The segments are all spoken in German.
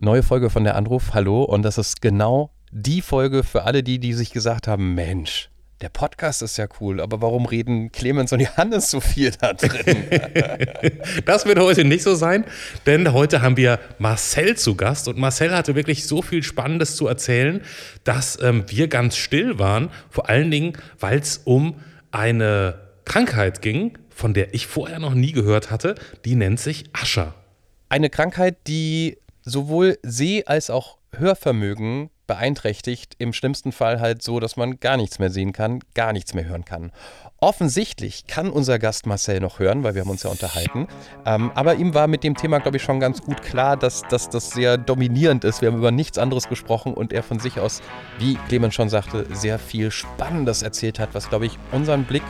Neue Folge von der Anruf, hallo. Und das ist genau die Folge für alle die, die sich gesagt haben, Mensch, der Podcast ist ja cool, aber warum reden Clemens und Johannes so viel da drin? das wird heute nicht so sein, denn heute haben wir Marcel zu Gast und Marcel hatte wirklich so viel Spannendes zu erzählen, dass ähm, wir ganz still waren, vor allen Dingen, weil es um eine Krankheit ging, von der ich vorher noch nie gehört hatte, die nennt sich Ascher. Eine Krankheit, die sowohl Seh- als auch Hörvermögen beeinträchtigt, im schlimmsten Fall halt so, dass man gar nichts mehr sehen kann, gar nichts mehr hören kann. Offensichtlich kann unser Gast Marcel noch hören, weil wir haben uns ja unterhalten. Ähm, aber ihm war mit dem Thema, glaube ich, schon ganz gut klar, dass, dass das sehr dominierend ist. Wir haben über nichts anderes gesprochen und er von sich aus, wie Clemens schon sagte, sehr viel Spannendes erzählt hat, was, glaube ich, unseren Blick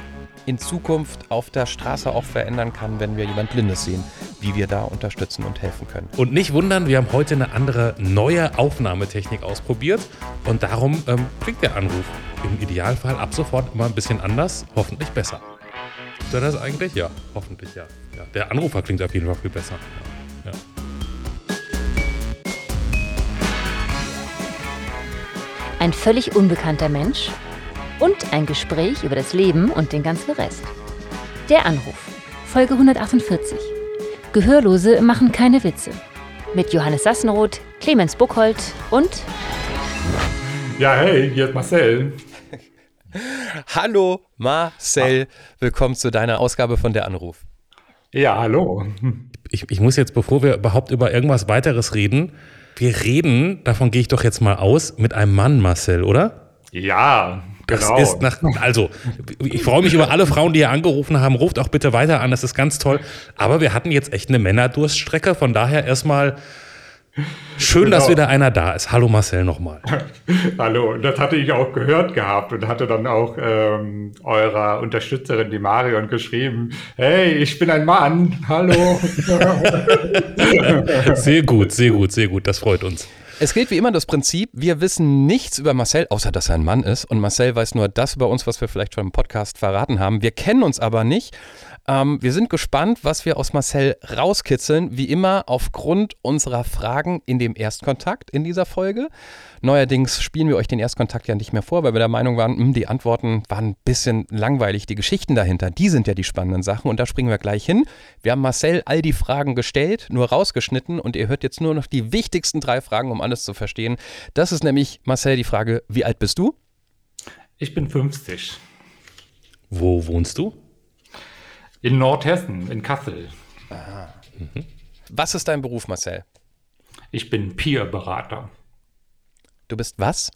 in Zukunft auf der Straße auch verändern kann, wenn wir jemand Blindes sehen, wie wir da unterstützen und helfen können. Und nicht wundern, wir haben heute eine andere neue Aufnahmetechnik ausprobiert und darum ähm, klingt der Anruf im Idealfall ab sofort immer ein bisschen anders, hoffentlich besser. Ist das eigentlich? Ja, hoffentlich ja. ja. Der Anrufer klingt auf jeden Fall viel besser. Ja. ja. Ein völlig unbekannter Mensch und ein Gespräch über das Leben und den ganzen Rest. Der Anruf, Folge 148. Gehörlose machen keine Witze. Mit Johannes Sassenroth, Clemens Buchholz und. Ja, hey, hier ist Marcel. Hallo Marcel, willkommen zu deiner Ausgabe von der Anruf. Ja, hallo. Ich, ich muss jetzt, bevor wir überhaupt über irgendwas weiteres reden, wir reden, davon gehe ich doch jetzt mal aus, mit einem Mann, Marcel, oder? Ja, das genau. ist nach, also, ich freue mich über alle Frauen, die hier angerufen haben. Ruft auch bitte weiter an, das ist ganz toll. Aber wir hatten jetzt echt eine Männerdurststrecke, von daher erstmal schön, genau. dass wieder einer da ist. Hallo Marcel nochmal. Hallo, das hatte ich auch gehört gehabt und hatte dann auch ähm, eurer Unterstützerin, die Marion, geschrieben: Hey, ich bin ein Mann, hallo. sehr gut, sehr gut, sehr gut, das freut uns. Es gilt wie immer das Prinzip, wir wissen nichts über Marcel, außer dass er ein Mann ist. Und Marcel weiß nur das über uns, was wir vielleicht schon im Podcast verraten haben. Wir kennen uns aber nicht. Ähm, wir sind gespannt, was wir aus Marcel rauskitzeln. Wie immer aufgrund unserer Fragen in dem Erstkontakt in dieser Folge. Neuerdings spielen wir euch den Erstkontakt ja nicht mehr vor, weil wir der Meinung waren, mh, hm, die Antworten waren ein bisschen langweilig. Die Geschichten dahinter, die sind ja die spannenden Sachen und da springen wir gleich hin. Wir haben Marcel all die Fragen gestellt, nur rausgeschnitten und ihr hört jetzt nur noch die wichtigsten drei Fragen, um alles zu verstehen. Das ist nämlich, Marcel, die Frage, wie alt bist du? Ich bin 50. Wo wohnst du? In Nordhessen, in Kassel. Aha. Mhm. Was ist dein Beruf, Marcel? Ich bin Peer-Berater. Du bist was?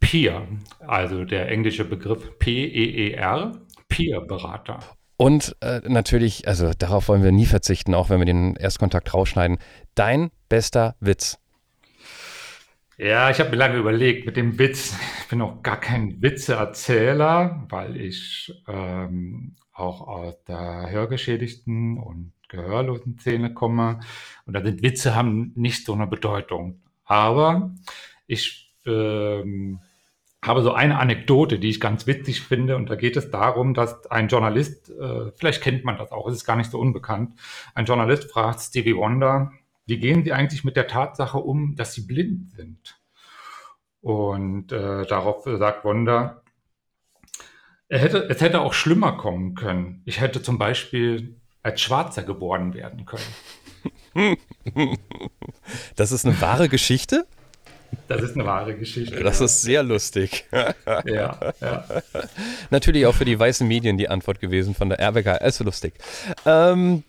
Peer, also der englische Begriff P-E-E-R, Peer-Berater. Und äh, natürlich, also darauf wollen wir nie verzichten, auch wenn wir den Erstkontakt rausschneiden. Dein bester Witz. Ja, ich habe mir lange überlegt mit dem Witz. Ich bin auch gar kein Witzeerzähler, weil ich ähm, auch aus der hörgeschädigten und gehörlosen Szene komme. Und da sind Witze haben nicht so eine Bedeutung. Aber ich ähm, habe so eine Anekdote, die ich ganz witzig finde. Und da geht es darum, dass ein Journalist, äh, vielleicht kennt man das auch, es ist gar nicht so unbekannt, ein Journalist fragt Stevie Wonder, wie gehen Sie eigentlich mit der Tatsache um, dass Sie blind sind? Und äh, darauf sagt Wonder, er hätte, es hätte auch schlimmer kommen können. Ich hätte zum Beispiel als Schwarzer geboren werden können. Das ist eine wahre Geschichte? Das ist eine wahre Geschichte. Das ja. ist sehr lustig. Ja, ja. Natürlich auch für die weißen Medien die Antwort gewesen von der RBK. Also lustig. Ähm,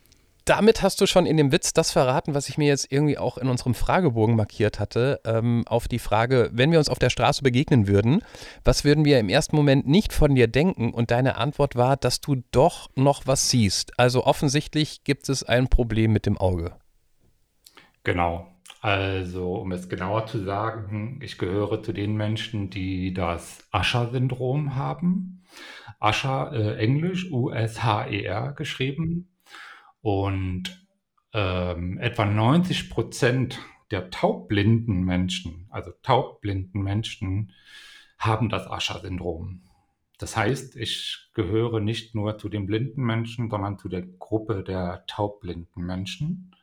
damit hast du schon in dem Witz das verraten, was ich mir jetzt irgendwie auch in unserem Fragebogen markiert hatte, ähm, auf die Frage, wenn wir uns auf der Straße begegnen würden, was würden wir im ersten Moment nicht von dir denken? Und deine Antwort war, dass du doch noch was siehst. Also offensichtlich gibt es ein Problem mit dem Auge. Genau. Also, um es genauer zu sagen, ich gehöre zu den Menschen, die das Usher-Syndrom haben. Usher, äh, Englisch, U-S-H-E-R geschrieben. Und ähm, etwa 90 Prozent der taubblinden Menschen, also taubblinden Menschen, haben das Usher-Syndrom. Das heißt, ich gehöre nicht nur zu den blinden Menschen, sondern zu der Gruppe der taubblinden Menschen.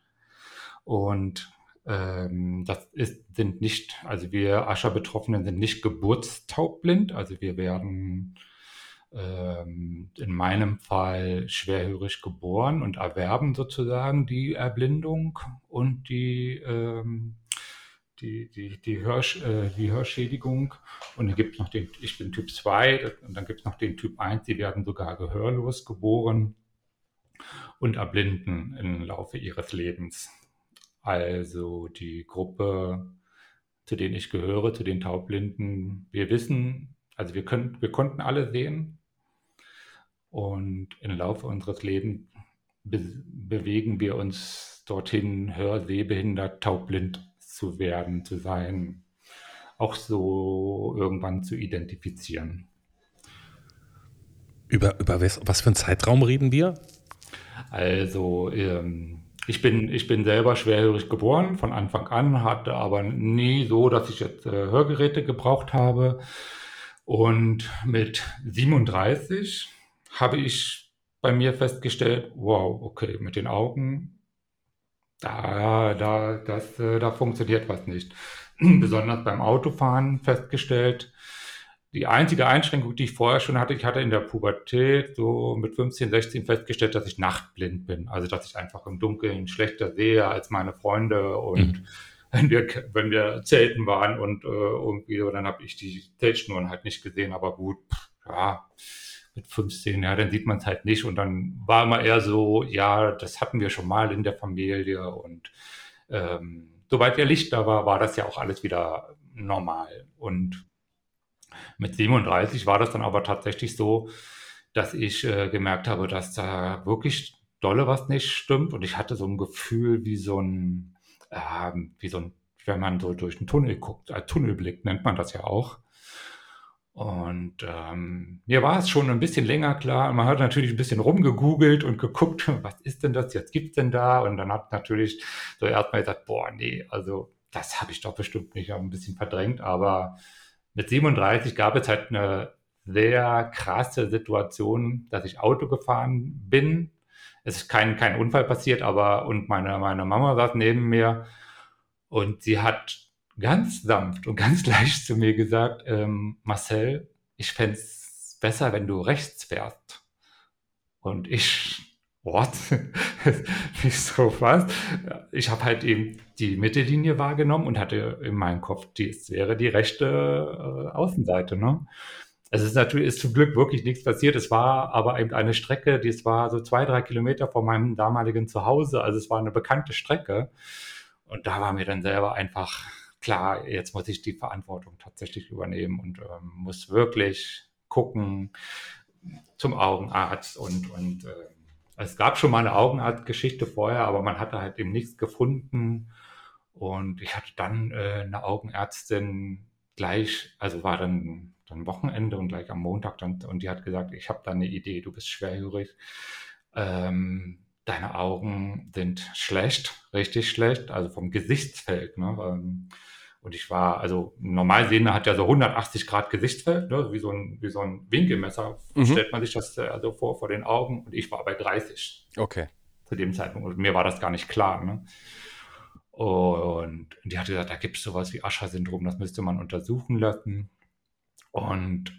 Und Ähm, das ist, sind nicht, also wir Ascher-Betroffenen sind nicht geburtstaubblind, also wir werden in meinem Fall schwerhörig geboren und erwerben sozusagen die Erblindung und die, ähm, die, die, die, Hörsch, äh, die Hörschädigung. Und dann gibt es noch den, ich bin Typ 2 und dann gibt es noch den Typ 1, die werden sogar gehörlos geboren und erblinden im Laufe ihres Lebens. Also die Gruppe, zu denen ich gehöre, zu den Taubblinden, wir wissen, also wir, können, wir konnten alle sehen, und im Laufe unseres Lebens be bewegen wir uns dorthin, hör-, sehbehindert, taubblind zu werden, zu sein, auch so irgendwann zu identifizieren. Über, über was, was für einen Zeitraum reden wir? Also, ähm, ich bin, ich bin selber schwerhörig geboren, von Anfang an, hatte aber nie so, dass ich jetzt äh, Hörgeräte gebraucht habe. Und mit 37 habe ich bei mir festgestellt, wow, okay, mit den Augen, da, da, das, äh, da funktioniert was nicht. Besonders beim Autofahren festgestellt, die einzige Einschränkung, die ich vorher schon hatte, ich hatte in der Pubertät so mit 15, 16 festgestellt, dass ich nachtblind bin. Also, dass ich einfach im Dunkeln schlechter sehe als meine Freunde und mhm. wenn wir, wenn wir zelten waren und äh, irgendwie so, dann habe ich die Zeltschnuren halt nicht gesehen, aber gut, ja, mit 15, ja, dann sieht man es halt nicht. Und dann war immer eher so, ja, das hatten wir schon mal in der Familie. Und ähm, sobald der Licht da war, war das ja auch alles wieder normal. Und mit 37 war das dann aber tatsächlich so, dass ich äh, gemerkt habe, dass da wirklich dolle was nicht stimmt. Und ich hatte so ein Gefühl wie so ein, äh, wie so ein, wenn man so durch einen Tunnel guckt, ein Tunnelblick nennt man das ja auch. Und ähm, mir war es schon ein bisschen länger klar. Man hat natürlich ein bisschen rumgegoogelt und geguckt, was ist denn das jetzt, gibt's denn da? Und dann hat natürlich so erstmal gesagt, boah, nee, also das habe ich doch bestimmt nicht, ein bisschen verdrängt. Aber mit 37 gab es halt eine sehr krasse Situation, dass ich Auto gefahren bin. Es ist kein, kein Unfall passiert, aber und meine, meine Mama saß neben mir und sie hat ganz sanft und ganz leicht zu mir gesagt, ähm, Marcel, ich fände es besser, wenn du rechts fährst. Und ich, what? Wieso was? Ich habe halt eben die Mittellinie wahrgenommen und hatte in meinem Kopf, es wäre die rechte äh, Außenseite. Ne? Es ist natürlich, ist zum Glück wirklich nichts passiert. Es war aber eben eine Strecke, die es war so zwei, drei Kilometer von meinem damaligen Zuhause. Also es war eine bekannte Strecke. Und da war mir dann selber einfach klar, jetzt muss ich die Verantwortung tatsächlich übernehmen und ähm, muss wirklich gucken zum Augenarzt und, und äh, es gab schon mal eine Augenarztgeschichte vorher, aber man hatte halt eben nichts gefunden. Und ich hatte dann äh, eine Augenärztin gleich, also war dann, dann Wochenende und gleich am Montag dann, und die hat gesagt, ich habe da eine Idee, du bist schwerhörig. Ähm, deine Augen sind schlecht, richtig schlecht, also vom Gesichtsfeld. Ne? Ähm, und ich war, also normal sehender hat ja so 180 Grad Gesichtsfeld, ne? wie, so ein, wie so ein Winkelmesser, mhm. stellt man sich das also vor, vor den Augen. Und ich war bei 30. Okay. Zu dem Zeitpunkt. Und mir war das gar nicht klar. Ne? Und die hatte gesagt, da gibt es sowas wie Ascher-Syndrom, das müsste man untersuchen lassen. Und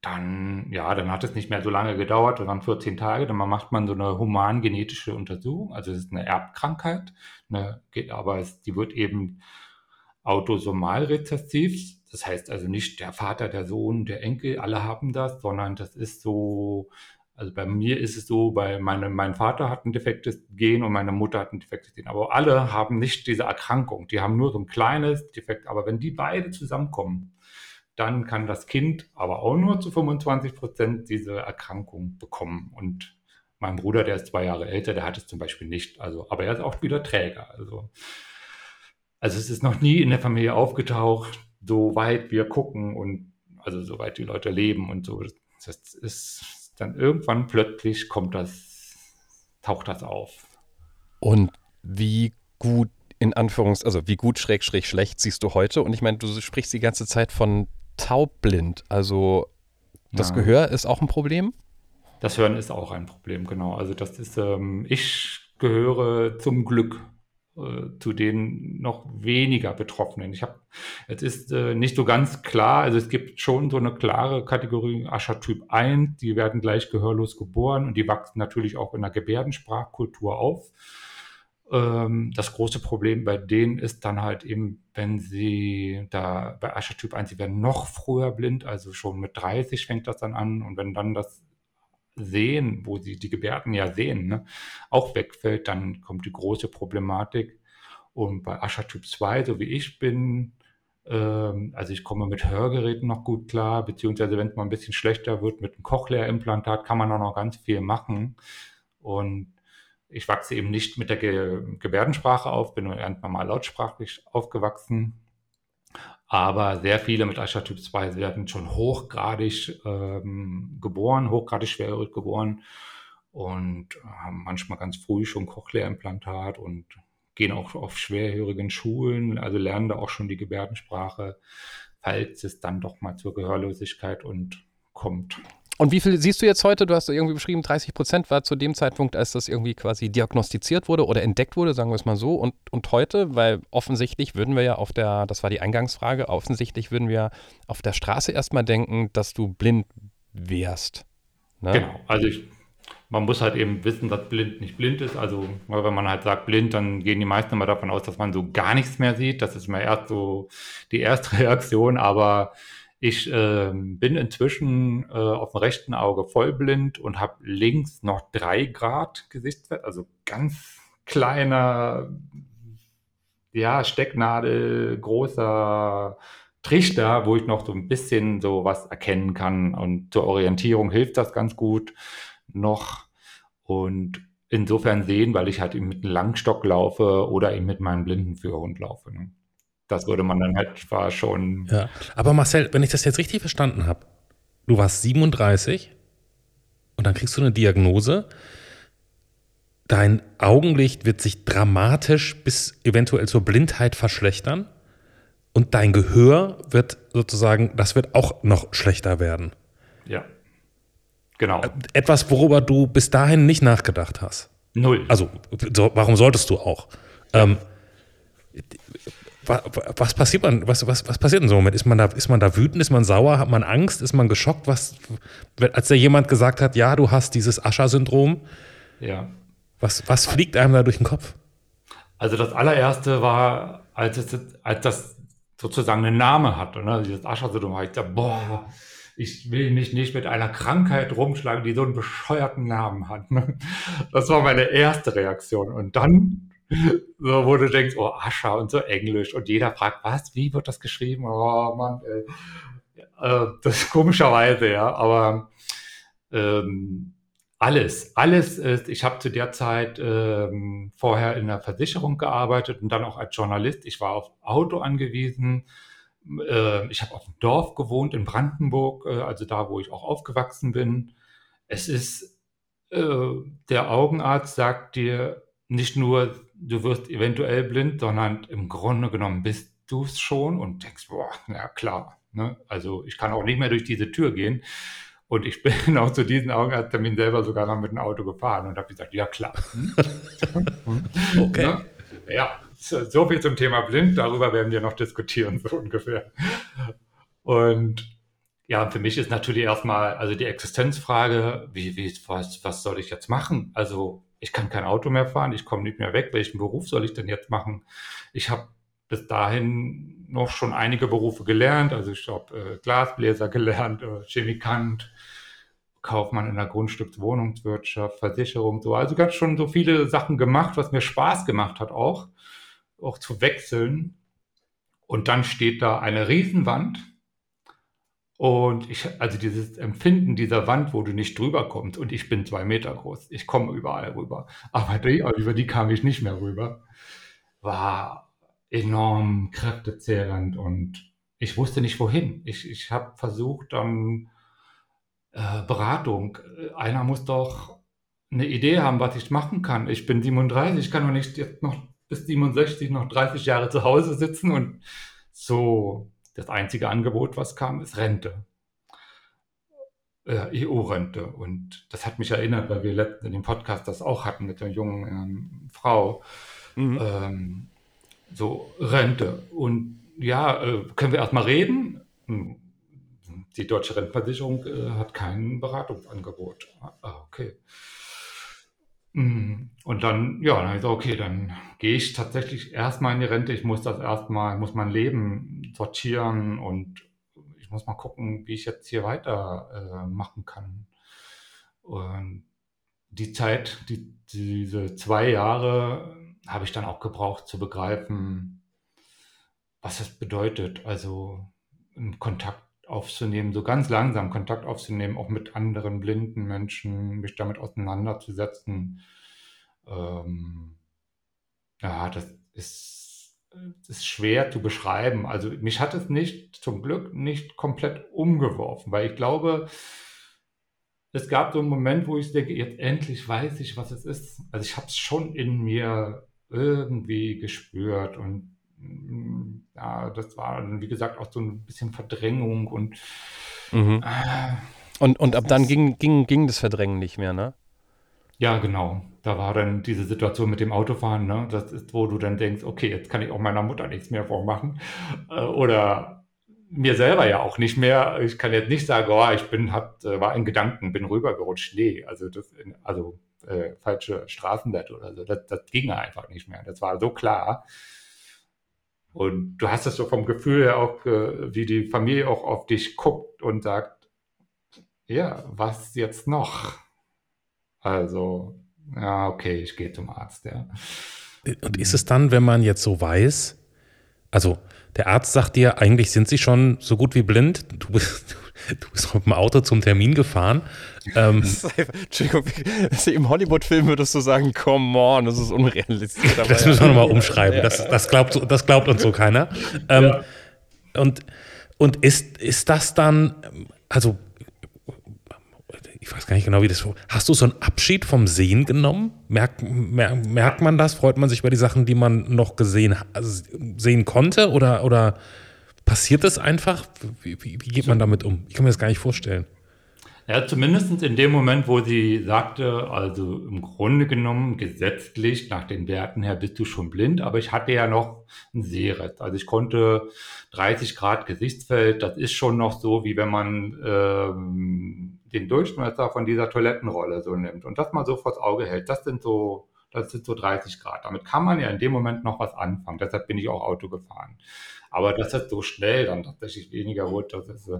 dann, ja, dann hat es nicht mehr so lange gedauert, das waren 14 Tage, dann macht man so eine humangenetische Untersuchung, also es ist eine Erbkrankheit, ne, geht, aber es, die wird eben autosomal rezessiv, das heißt also nicht der Vater, der Sohn, der Enkel, alle haben das, sondern das ist so, also bei mir ist es so, bei meine, mein Vater hat ein defektes Gen und meine Mutter hat ein defektes Gen, aber alle haben nicht diese Erkrankung, die haben nur so ein kleines Defekt, aber wenn die beide zusammenkommen, dann kann das Kind aber auch nur zu 25 Prozent diese Erkrankung bekommen. Und mein Bruder, der ist zwei Jahre älter, der hat es zum Beispiel nicht. Also, aber er ist auch wieder Träger. Also, also es ist noch nie in der Familie aufgetaucht, so weit wir gucken und also soweit die Leute leben und so. Das ist dann irgendwann plötzlich kommt das, taucht das auf. Und wie gut in Anführungs, also wie gut schräg schräg schlecht siehst du heute? Und ich meine, du sprichst die ganze Zeit von taubblind. Also das ja. Gehör ist auch ein Problem? Das Hören ist auch ein Problem, genau. Also das ist, ähm, ich gehöre zum Glück zu den noch weniger Betroffenen. Ich habe, es ist äh, nicht so ganz klar, also es gibt schon so eine klare Kategorie Aschertyp 1, die werden gleich gehörlos geboren und die wachsen natürlich auch in der Gebärdensprachkultur auf. Ähm, das große Problem bei denen ist dann halt eben, wenn sie da bei Aschertyp 1, sie werden noch früher blind, also schon mit 30 fängt das dann an und wenn dann das Sehen, wo sie die Gebärden ja sehen, ne, auch wegfällt, dann kommt die große Problematik. Und bei Aschertyp 2, so wie ich bin, ähm, also ich komme mit Hörgeräten noch gut klar, beziehungsweise wenn es mal ein bisschen schlechter wird mit einem Cochlea-Implantat, kann man auch noch ganz viel machen. Und ich wachse eben nicht mit der Ge Gebärdensprache auf, bin nur ganz normal lautsprachlich aufgewachsen. Aber sehr viele mit Ascher Typ 2 werden schon hochgradig ähm, geboren, hochgradig schwerhörig geboren und haben manchmal ganz früh schon Cochlea-Implantat und gehen auch auf schwerhörigen Schulen, also lernen da auch schon die Gebärdensprache, falls es dann doch mal zur Gehörlosigkeit und kommt. Und wie viel siehst du jetzt heute? Du hast irgendwie beschrieben, 30 Prozent war zu dem Zeitpunkt, als das irgendwie quasi diagnostiziert wurde oder entdeckt wurde, sagen wir es mal so. Und, und heute, weil offensichtlich würden wir ja auf der, das war die Eingangsfrage, offensichtlich würden wir auf der Straße erstmal denken, dass du blind wärst. Ne? Genau, also ich, man muss halt eben wissen, dass blind nicht blind ist. Also wenn man halt sagt blind, dann gehen die meisten immer davon aus, dass man so gar nichts mehr sieht. Das ist mal erst so die erste Reaktion, aber ich äh, bin inzwischen äh, auf dem rechten Auge vollblind und habe links noch drei Grad Gesichtswert, also ganz kleiner, ja, Stecknadel, großer Trichter, wo ich noch so ein bisschen so was erkennen kann. Und zur Orientierung hilft das ganz gut noch. Und insofern sehen, weil ich halt eben mit einem Langstock laufe oder eben mit meinem Blindenführhund laufe. Ne? Das würde man dann halt zwar schon. Ja, aber Marcel, wenn ich das jetzt richtig verstanden habe, du warst 37 und dann kriegst du eine Diagnose. Dein Augenlicht wird sich dramatisch bis eventuell zur Blindheit verschlechtern und dein Gehör wird sozusagen, das wird auch noch schlechter werden. Ja. Genau. Etwas, worüber du bis dahin nicht nachgedacht hast. Null. Also, so, warum solltest du auch? Ähm, was passiert man, was, was, was passiert in so einem Moment? Ist man, da, ist man da wütend, ist man sauer, hat man Angst, ist man geschockt? Was, als da jemand gesagt hat, ja, du hast dieses Ascher-Syndrom, ja. was, was fliegt einem da durch den Kopf? Also das allererste war, als, es, als das sozusagen einen Namen hatte, ne? dieses Ascher-Syndrom, habe ich gesagt, boah, ich will mich nicht mit einer Krankheit rumschlagen, die so einen bescheuerten Namen hat. Ne? Das war meine erste Reaktion. Und dann so, wo du denkst, oh, Ascher und so Englisch und jeder fragt, was, wie wird das geschrieben? Oh Mann. Äh, das ist komischerweise, ja, aber ähm, alles, alles ist, ich habe zu der Zeit ähm, vorher in der Versicherung gearbeitet und dann auch als Journalist. Ich war auf Auto angewiesen. Äh, ich habe auf dem Dorf gewohnt in Brandenburg, äh, also da, wo ich auch aufgewachsen bin. Es ist, äh, der Augenarzt sagt dir nicht nur, du wirst eventuell blind, sondern im Grunde genommen bist du es schon und denkst, boah, na klar. Ne? Also ich kann auch nicht mehr durch diese Tür gehen. Und ich bin auch zu diesem Augenarzttermin selber sogar noch mit dem Auto gefahren und habe gesagt, ja klar. Okay. Ne? Ja, so viel zum Thema blind, darüber werden wir noch diskutieren, so ungefähr. Und ja, für mich ist natürlich erstmal, also die Existenzfrage, wie, wie, was, was soll ich jetzt machen? Also ich kann kein Auto mehr fahren, ich komme nicht mehr weg, welchen Beruf soll ich denn jetzt machen? Ich habe bis dahin noch schon einige Berufe gelernt, also ich habe äh, Glasbläser gelernt, äh, Chemikant, Kaufmann in der Grundstückswohnungswirtschaft, Versicherung, so. Also ganz schon so viele Sachen gemacht, was mir Spaß gemacht hat auch, auch zu wechseln. Und dann steht da eine Riesenwand und ich, also dieses Empfinden dieser Wand, wo du nicht drüber kommst, und ich bin zwei Meter groß, ich komme überall rüber, aber die, über die kam ich nicht mehr rüber, war enorm kräftezehrend und ich wusste nicht wohin. Ich, ich habe versucht, dann äh, Beratung. Einer muss doch eine Idee haben, was ich machen kann. Ich bin 37, ich kann doch nicht jetzt noch bis 67 noch 30 Jahre zu Hause sitzen und so das einzige Angebot, was kam, ist Rente. Äh, EU-Rente. Und das hat mich erinnert, weil wir letztens in dem Podcast das auch hatten mit der jungen ähm, Frau. Mhm. Ähm, so Rente. Und ja, äh, können wir erstmal reden? Hm, die deutsche Rentenversicherung äh, hat kein Beratungsangebot. Ah, okay. Hm, und dann, ja, dann gesagt, okay, dann gehe ich tatsächlich erstmal in die Rente. Ich muss das erstmal, muss mein Leben sortieren und ich muss mal gucken, wie ich jetzt hier weiter äh, machen kann. Und die Zeit, die, diese zwei Jahre habe ich dann auch gebraucht zu begreifen, was das bedeutet. Also Kontakt aufzunehmen, so ganz langsam Kontakt aufzunehmen, auch mit anderen blinden Menschen, mich damit auseinanderzusetzen. Ähm, ja, das ist, das ist schwer zu beschreiben. Also mich hat es nicht, zum Glück, nicht komplett umgeworfen, weil ich glaube, es gab so einen Moment, wo ich denke, jetzt endlich weiß ich, was es ist. Also ich habe es schon in mir irgendwie gespürt und ja, das war, wie gesagt, auch so ein bisschen Verdrängung und mhm. äh, und, und ab dann ging, ging, ging das Verdrängen nicht mehr, ne? Ja, genau. Da war dann diese Situation mit dem Autofahren, ne? Das ist, wo du dann denkst, okay, jetzt kann ich auch meiner Mutter nichts mehr vormachen. Äh, oder mir selber ja auch nicht mehr. Ich kann jetzt nicht sagen, oh, ich bin, hab, äh, war in Gedanken, bin rübergerutscht. Nee, also das, also äh, falsche Straßenbett oder so. Das, das ging einfach nicht mehr. Das war so klar. Und du hast es so vom Gefühl her auch, äh, wie die Familie auch auf dich guckt und sagt, ja, was jetzt noch? Also, ja, okay, ich gehe zum Arzt, ja. Und ist es dann, wenn man jetzt so weiß, also der Arzt sagt dir, eigentlich sind sie schon so gut wie blind, du bist, du bist mit dem Auto zum Termin gefahren. Ähm, Entschuldigung, im Hollywood-Film würdest du sagen, come on, das ist unrealistisch. das müssen wir nochmal umschreiben, das, das, glaubt, das glaubt uns so keiner. Ähm, ja. Und, und ist, ist das dann, also ich weiß gar nicht genau, wie das. Hast du so einen Abschied vom Sehen genommen? Merkt, mer, merkt man das? Freut man sich über die Sachen, die man noch gesehen also sehen konnte? Oder, oder passiert das einfach? Wie, wie, wie geht man damit um? Ich kann mir das gar nicht vorstellen. Ja, zumindest in dem Moment, wo sie sagte, also im Grunde genommen gesetzlich nach den Werten her bist du schon blind, aber ich hatte ja noch ein Sehrest. Also ich konnte 30 Grad Gesichtsfeld, das ist schon noch so, wie wenn man ähm, den Durchmesser von dieser Toilettenrolle so nimmt und das mal so vors Auge hält. Das sind so, das sind so 30 Grad. Damit kann man ja in dem Moment noch was anfangen. Deshalb bin ich auch Auto gefahren. Aber dass das so schnell dann tatsächlich weniger wurde, ist,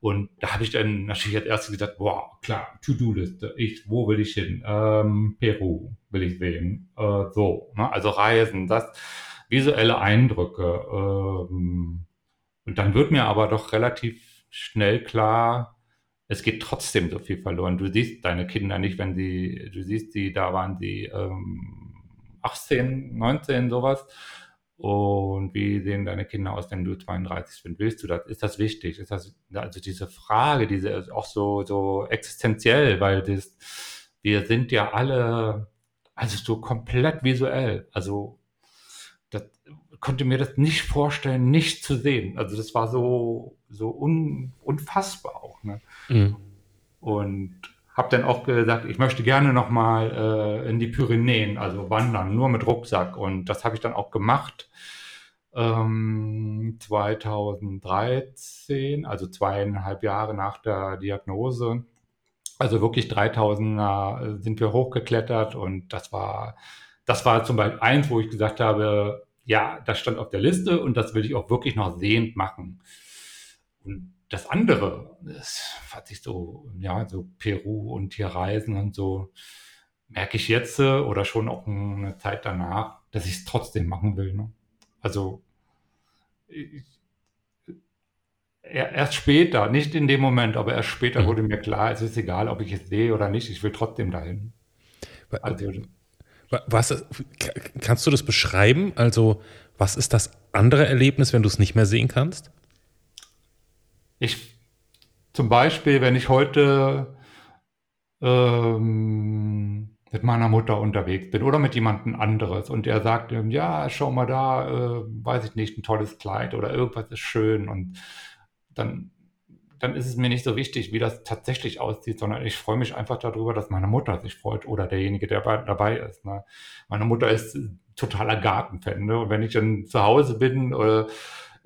und da habe ich dann natürlich als erstes gesagt, boah, klar, To-Do-Liste, ich, wo will ich hin? Ähm, Peru will ich sehen. Äh, so, ne? also Reisen, das, visuelle Eindrücke. Ähm, und dann wird mir aber doch relativ schnell klar, es geht trotzdem so viel verloren. Du siehst deine Kinder nicht, wenn sie, du siehst sie, da waren sie ähm, 18, 19, sowas. Und wie sehen deine Kinder aus, wenn du 32 bist? Willst du das? Ist das wichtig? Ist das, also diese Frage, diese ist auch so, so existenziell, weil das, wir sind ja alle, also so komplett visuell. Also, das konnte mir das nicht vorstellen, nicht zu sehen. Also, das war so, so un, unfassbar auch. Ne? Mhm. Und habe dann auch gesagt, ich möchte gerne nochmal äh, in die Pyrenäen, also wandern, nur mit Rucksack. Und das habe ich dann auch gemacht. Ähm, 2013, also zweieinhalb Jahre nach der Diagnose. Also wirklich 3000er sind wir hochgeklettert und das war, das war zum Beispiel eins, wo ich gesagt habe, ja, das stand auf der Liste und das will ich auch wirklich noch sehend machen. Und das andere, das hat sich so, ja, so Peru und hier Reisen und so, merke ich jetzt äh, oder schon auch eine Zeit danach, dass ich es trotzdem machen will. Ne? Also ich, erst später, nicht in dem Moment, aber erst später mhm. wurde mir klar, es ist egal, ob ich es sehe oder nicht, ich will trotzdem dahin. Also, was, kannst du das beschreiben? Also, was ist das andere Erlebnis, wenn du es nicht mehr sehen kannst? Ich, zum Beispiel, wenn ich heute ähm, mit meiner Mutter unterwegs bin oder mit jemandem anderes und er sagt, ja, schau mal da, äh, weiß ich nicht, ein tolles Kleid oder irgendwas ist schön und dann, dann ist es mir nicht so wichtig, wie das tatsächlich aussieht, sondern ich freue mich einfach darüber, dass meine Mutter sich freut oder derjenige, der dabei ist. Ne? Meine Mutter ist totaler Gartenfan. Ne? Und wenn ich dann zu Hause bin, oder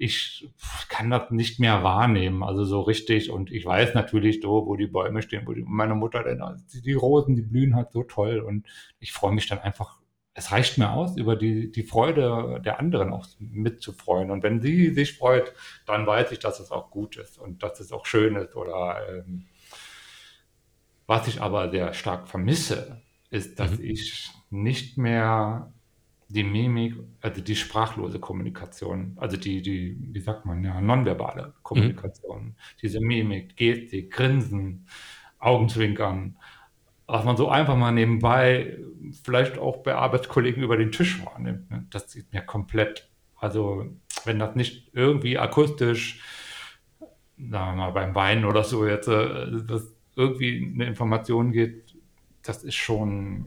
ich kann das nicht mehr wahrnehmen, also so richtig. Und ich weiß natürlich, so, wo die Bäume stehen, wo die, meine Mutter denn, also die Rosen, die blühen halt so toll. Und ich freue mich dann einfach, es reicht mir aus, über die, die Freude der anderen auch mitzufreuen. Und wenn sie sich freut, dann weiß ich, dass es auch gut ist und dass es auch schön ist. Oder ähm, was ich aber sehr stark vermisse, ist, dass mhm. ich nicht mehr die Mimik, also die sprachlose Kommunikation, also die, die, wie sagt man, ja, nonverbale Kommunikation, mhm. diese Mimik, Gestik, Grinsen, Augenzwinkern, was man so einfach mal nebenbei, vielleicht auch bei Arbeitskollegen über den Tisch wahrnimmt. Ne? Das sieht mir komplett, also wenn das nicht irgendwie akustisch, sagen wir mal beim Weinen oder so jetzt, äh, das irgendwie eine Information geht, das ist schon,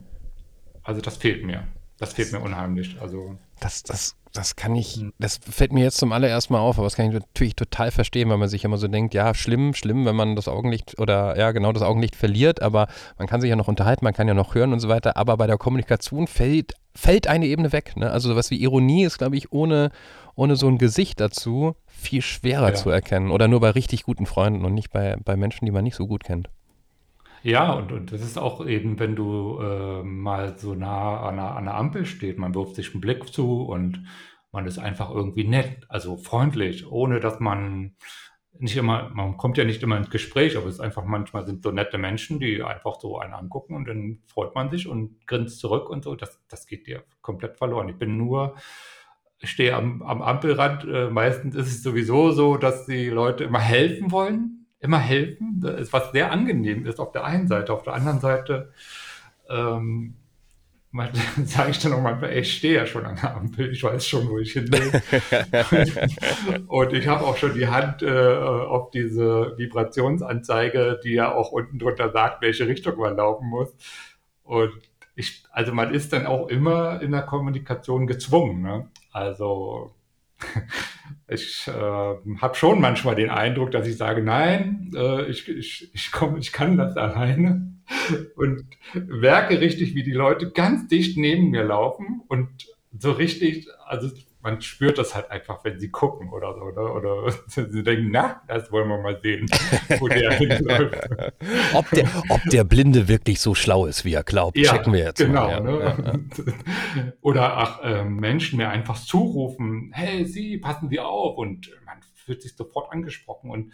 also das fehlt mir. Das fehlt mir unheimlich. Also das, das, das kann ich, das fällt mir jetzt zum allerersten Mal auf, aber das kann ich natürlich total verstehen, weil man sich immer so denkt, ja, schlimm, schlimm, wenn man das Augenlicht oder ja, genau das Augenlicht verliert, aber man kann sich ja noch unterhalten, man kann ja noch hören und so weiter, aber bei der Kommunikation fällt, fällt eine Ebene weg. Ne? Also sowas wie Ironie ist, glaube ich, ohne, ohne so ein Gesicht dazu viel schwerer ja. zu erkennen oder nur bei richtig guten Freunden und nicht bei, bei Menschen, die man nicht so gut kennt. Ja, und, und das ist auch eben, wenn du äh, mal so nah an einer, an einer Ampel steht, man wirft sich einen Blick zu und man ist einfach irgendwie nett, also freundlich, ohne dass man nicht immer, man kommt ja nicht immer ins Gespräch, aber es ist einfach manchmal sind so nette Menschen, die einfach so einen angucken und dann freut man sich und grinst zurück und so. Das, das geht dir komplett verloren. Ich bin nur, stehe am, am Ampelrand. Äh, meistens ist es sowieso so, dass die Leute immer helfen wollen immer helfen, was sehr angenehm ist auf der einen Seite. Auf der anderen Seite ähm, sage ich dann auch manchmal, ich stehe ja schon an der Ampel, ich weiß schon, wo ich hin will. und ich habe auch schon die Hand äh, auf diese Vibrationsanzeige, die ja auch unten drunter sagt, welche Richtung man laufen muss. Und ich, also man ist dann auch immer in der Kommunikation gezwungen. Ne? Also ich äh, habe schon manchmal den Eindruck, dass ich sage, nein, äh, ich, ich, ich, komm, ich kann das alleine. Und werke richtig, wie die Leute ganz dicht neben mir laufen und so richtig, also man spürt das halt einfach, wenn sie gucken oder so, oder, oder sie denken, na, das wollen wir mal sehen, wo der hinläuft. ob, der, ob der Blinde wirklich so schlau ist, wie er glaubt, ja, checken wir jetzt genau, mal. Ja. Ne? oder ach, äh, Menschen mir einfach zurufen, hey, Sie, passen Sie auf und man fühlt sich sofort angesprochen und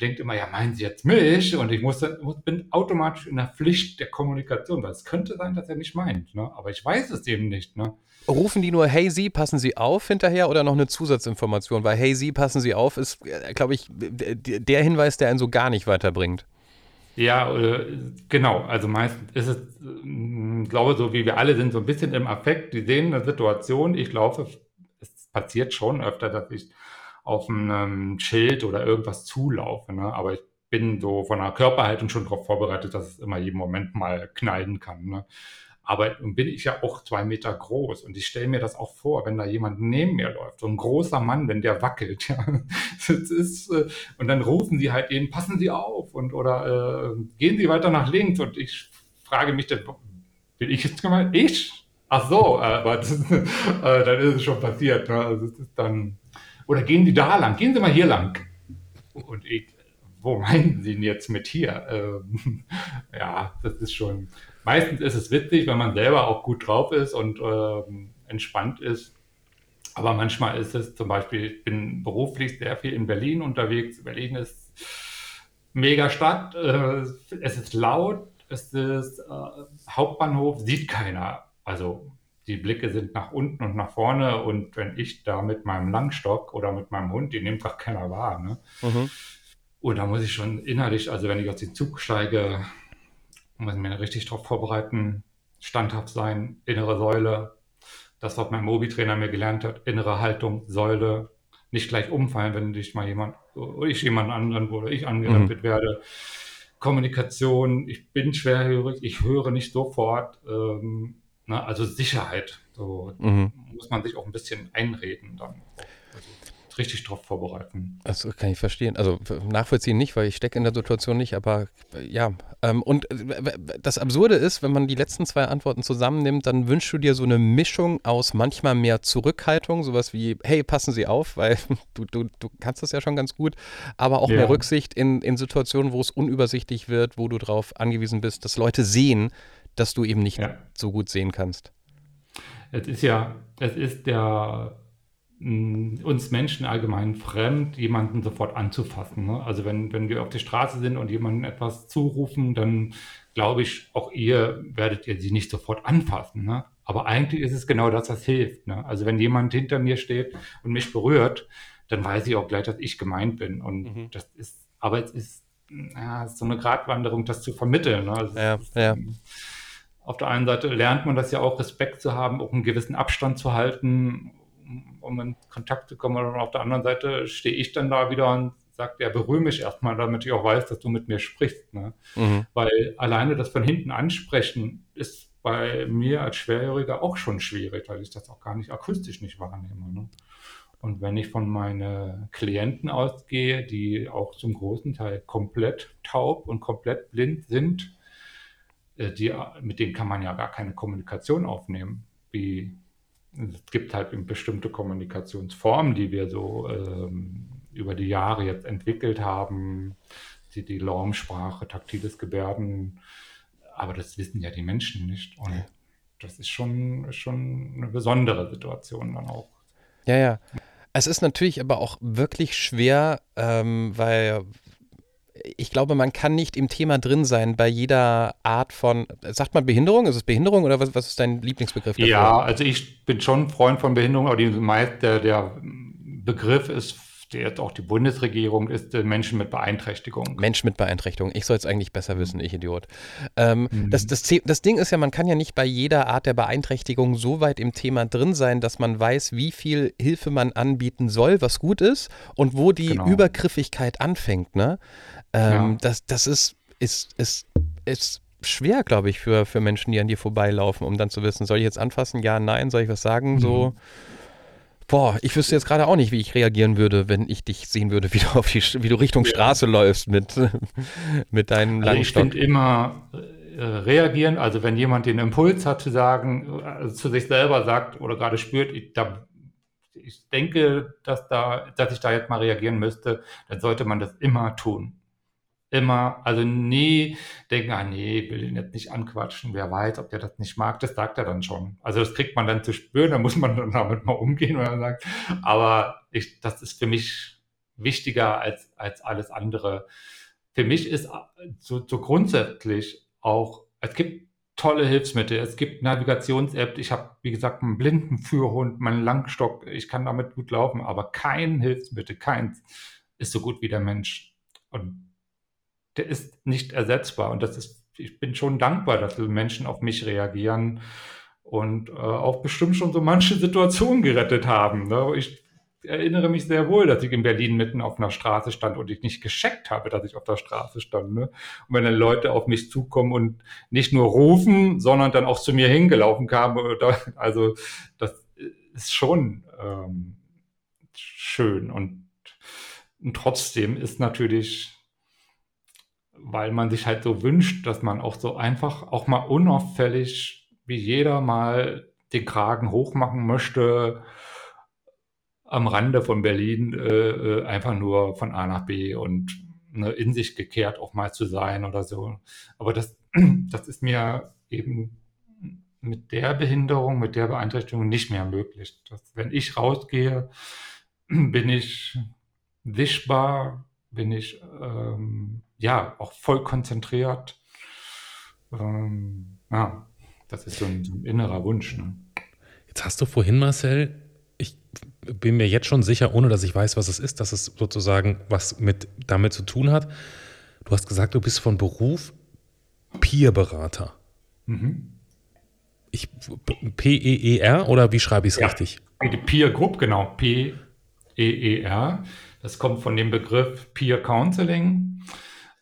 denkt immer, ja, meinen Sie jetzt mich? Und ich muss, muss, bin automatisch in der Pflicht der Kommunikation, weil es könnte sein, dass er mich meint, ne? aber ich weiß es eben nicht. Ne? Rufen die nur Hey Sie, passen Sie auf hinterher oder noch eine Zusatzinformation? Weil Hey Sie, passen Sie auf ist, äh, glaube ich, der Hinweis, der einen so gar nicht weiterbringt. Ja, genau. Also meistens ist es, ich glaube, so wie wir alle sind, so ein bisschen im Affekt. Die sehen eine Situation, ich laufe, es passiert schon öfter, dass ich auf einem Schild oder irgendwas zulaufe. Ne? Aber ich bin so von der Körperhaltung schon darauf vorbereitet, dass es immer jeden Moment mal knallen kann. Ne? Aber bin ich ja auch zwei Meter groß und ich stelle mir das auch vor, wenn da jemand neben mir läuft, so ein großer Mann, wenn der wackelt, ja, das ist, äh, und dann rufen sie halt eben, passen Sie auf und oder äh, gehen Sie weiter nach links und ich frage mich, bin ich jetzt gemeint? Ich? Ach so, aber das, äh, dann ist es schon passiert. Ne? Also es ist dann, oder gehen Sie da lang, gehen Sie mal hier lang. Und ich, wo meinen Sie denn jetzt mit hier? Ähm, ja, das ist schon, meistens ist es witzig, wenn man selber auch gut drauf ist und ähm, entspannt ist. Aber manchmal ist es zum Beispiel, ich bin beruflich sehr viel in Berlin unterwegs. Berlin ist mega Stadt, äh, es ist laut, es ist äh, Hauptbahnhof, sieht keiner. Also die Blicke sind nach unten und nach vorne und wenn ich da mit meinem Langstock oder mit meinem Hund, die nimmt gar keiner wahr. Ne? Mhm. Und da muss ich schon innerlich, also wenn ich aus dem Zug steige, muss ich mir richtig darauf vorbereiten, standhaft sein, innere Säule, das, was mein Mobi-Trainer mir gelernt hat, innere Haltung, Säule, nicht gleich umfallen, wenn dich mal jemand, oder ich jemand anderen oder ich angerempelt mhm. werde. Kommunikation, ich bin schwerhörig, ich höre nicht sofort, ähm, na, also Sicherheit, so mhm. muss man sich auch ein bisschen einreden dann. Richtig drauf vorbereiten. Das kann ich verstehen. Also nachvollziehen nicht, weil ich stecke in der Situation nicht, aber ja. Ähm, und äh, das Absurde ist, wenn man die letzten zwei Antworten zusammennimmt, dann wünschst du dir so eine Mischung aus manchmal mehr Zurückhaltung, sowas wie, hey, passen Sie auf, weil du, du, du kannst das ja schon ganz gut, aber auch ja. mehr Rücksicht in, in Situationen, wo es unübersichtlich wird, wo du darauf angewiesen bist, dass Leute sehen, dass du eben nicht ja. so gut sehen kannst. Es ist ja, es ist der uns Menschen allgemein fremd, jemanden sofort anzufassen. Ne? Also wenn, wenn wir auf der Straße sind und jemanden etwas zurufen, dann glaube ich, auch ihr werdet ihr sie nicht sofort anfassen. Ne? Aber eigentlich ist es genau das, was hilft. Ne? Also wenn jemand hinter mir steht und mich berührt, dann weiß ich auch gleich, dass ich gemeint bin. Und mhm. das ist, aber es ist ja, so eine Gratwanderung, das zu vermitteln. Ne? Also ja, ist, ja. Auf der einen Seite lernt man das ja auch, Respekt zu haben, auch einen gewissen Abstand zu halten um in Kontakt zu kommen. Und auf der anderen Seite stehe ich dann da wieder und sage, ja, berühre mich erstmal, damit ich auch weiß, dass du mit mir sprichst. Ne? Mhm. Weil alleine das von hinten ansprechen ist bei mir als Schwerhöriger auch schon schwierig, weil ich das auch gar nicht akustisch nicht wahrnehme. Ne? Und wenn ich von meinen Klienten ausgehe, die auch zum großen Teil komplett taub und komplett blind sind, äh, die, mit denen kann man ja gar keine Kommunikation aufnehmen, wie es gibt halt bestimmte Kommunikationsformen, die wir so ähm, über die Jahre jetzt entwickelt haben, die, die Laumsprache, taktiles Gebärden, aber das wissen ja die Menschen nicht. Und das ist schon, schon eine besondere Situation dann auch. Ja, ja. Es ist natürlich aber auch wirklich schwer, ähm, weil ich glaube, man kann nicht im Thema drin sein bei jeder Art von, sagt man Behinderung? Ist es Behinderung oder was, was ist dein Lieblingsbegriff dafür? Ja, also ich bin schon Freund von Behinderung, aber die, der, der Begriff ist jetzt auch die Bundesregierung ist äh, Menschen mit Beeinträchtigung. Menschen mit Beeinträchtigung. Ich soll es eigentlich besser wissen, ich Idiot. Ähm, mhm. das, das, das Ding ist ja, man kann ja nicht bei jeder Art der Beeinträchtigung so weit im Thema drin sein, dass man weiß, wie viel Hilfe man anbieten soll, was gut ist und wo die genau. Übergriffigkeit anfängt. Ne? Ähm, ja. das, das ist, ist, ist, ist schwer, glaube ich, für, für Menschen, die an dir vorbeilaufen, um dann zu wissen, soll ich jetzt anfassen? Ja, nein, soll ich was sagen? Mhm. So. Boah, ich wüsste jetzt gerade auch nicht, wie ich reagieren würde, wenn ich dich sehen würde, wie du, auf die, wie du Richtung ja. Straße läufst mit, mit deinem also langen Ich finde immer äh, reagieren, also wenn jemand den Impuls hat zu sagen, also zu sich selber sagt oder gerade spürt, ich, da, ich denke, dass, da, dass ich da jetzt mal reagieren müsste, dann sollte man das immer tun immer, also nie denken, ah nee, will ihn jetzt nicht anquatschen, wer weiß, ob der das nicht mag, das sagt er dann schon. Also das kriegt man dann zu spüren, da muss man dann damit mal umgehen, wenn man sagt, aber ich, das ist für mich wichtiger als, als alles andere. Für mich ist so, so grundsätzlich auch, es gibt tolle Hilfsmittel, es gibt Navigations-App, ich habe, wie gesagt, einen blinden Führhund, meinen Langstock, ich kann damit gut laufen, aber kein Hilfsmittel, keins ist so gut wie der Mensch. Und der ist nicht ersetzbar. Und das ist, ich bin schon dankbar, dass Menschen auf mich reagieren und äh, auch bestimmt schon so manche Situationen gerettet haben. Ne? Ich erinnere mich sehr wohl, dass ich in Berlin mitten auf einer Straße stand und ich nicht gescheckt habe, dass ich auf der Straße stand. Ne? Und wenn dann Leute auf mich zukommen und nicht nur rufen, sondern dann auch zu mir hingelaufen kamen, oder, also das ist schon ähm, schön. Und, und trotzdem ist natürlich weil man sich halt so wünscht, dass man auch so einfach, auch mal unauffällig, wie jeder mal den Kragen hochmachen möchte, am Rande von Berlin äh, äh, einfach nur von A nach B und ne, in sich gekehrt auch mal zu sein oder so. Aber das, das ist mir eben mit der Behinderung, mit der Beeinträchtigung nicht mehr möglich. Dass, wenn ich rausgehe, bin ich wischbar, bin ich ähm, ja, auch voll konzentriert. Ähm, ja, das ist so ein, so ein innerer Wunsch. Ne? Jetzt hast du vorhin, Marcel, ich bin mir jetzt schon sicher, ohne dass ich weiß, was es ist, dass es sozusagen was mit damit zu tun hat. Du hast gesagt, du bist von Beruf Peer-Berater. Mhm. P-E-E-R oder wie schreibe ich es ja, richtig? Die Peer Group, genau. P-E-E-R. Das kommt von dem Begriff Peer Counseling.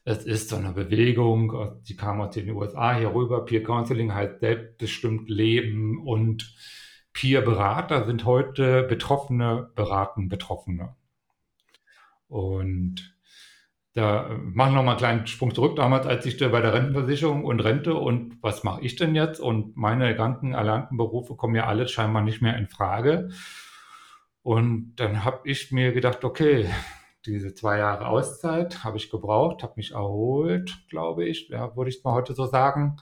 Es ist so eine Bewegung, die kam aus den USA hier rüber. Peer Counseling heißt selbstbestimmt Leben und Peer-Berater sind heute Betroffene beraten Betroffene. Und da äh, machen wir noch mal einen kleinen Sprung zurück. Damals, als ich bei der Rentenversicherung und Rente und was mache ich denn jetzt? Und meine ganzen erlernten Berufe kommen ja alle scheinbar nicht mehr in Frage. Und dann habe ich mir gedacht, okay, diese zwei Jahre Auszeit habe ich gebraucht, habe mich erholt, glaube ich, ja, würde ich mal heute so sagen.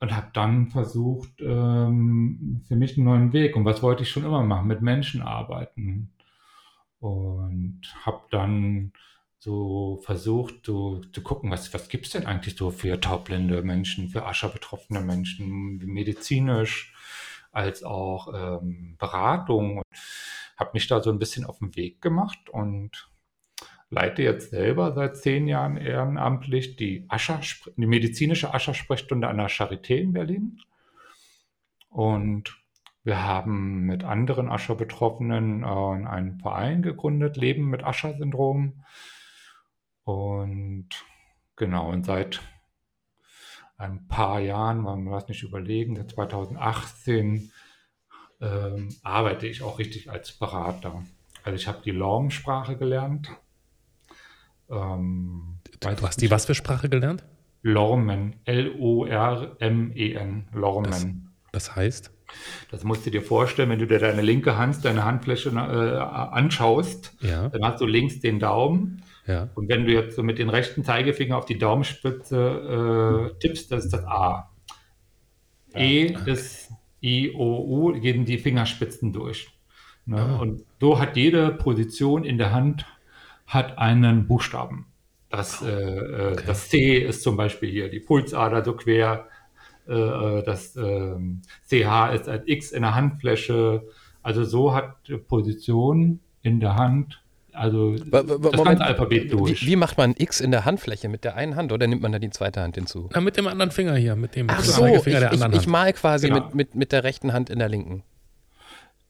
Und habe dann versucht, ähm, für mich einen neuen Weg. Und was wollte ich schon immer machen? Mit Menschen arbeiten. Und habe dann so versucht so, zu gucken, was, was gibt es denn eigentlich so für taubblinde Menschen, für Ascher betroffene Menschen, medizinisch als auch ähm, Beratung. Habe mich da so ein bisschen auf den Weg gemacht und leite jetzt selber seit zehn Jahren ehrenamtlich die, Ascher, die medizinische Ascher-Sprechstunde an der Charité in Berlin. Und wir haben mit anderen Ascher-Betroffenen äh, einen Verein gegründet, Leben mit Ascher-Syndrom. Und genau, und seit ein paar Jahren, man muss nicht überlegen, seit 2018 ähm, arbeite ich auch richtig als Berater. Also ich habe die Lorm-Sprache gelernt. Ähm, du hast die was für Sprache gelernt? Lormen, L-O-R-M-E-N, Lormen. Das, das, heißt? Das musst du dir vorstellen, wenn du dir deine linke Hand, deine Handfläche äh, anschaust, ja. dann hast du links den Daumen ja. Und wenn du jetzt so mit den rechten Zeigefinger auf die Daumenspitze äh, tippst, das ist das A. Ja. E okay. ist I, O, U, gehen die Fingerspitzen durch. Ne? Ah. Und so hat jede Position in der Hand hat einen Buchstaben. Das, äh, äh okay. das C ist zum Beispiel hier die Pulsader so quer. Äh, äh das ähm, CH ist ein X in der Handfläche. Also so hat Position in der Hand also das Moment, ganze Alphabet durch. Wie, wie, macht man X in der Handfläche? Mit der einen Hand oder nimmt man dann die zweite Hand hinzu? Na, mit dem anderen Finger hier, mit dem Ach so, ich, der anderen ich, ich mal quasi genau. mit, mit, mit der rechten Hand in der linken.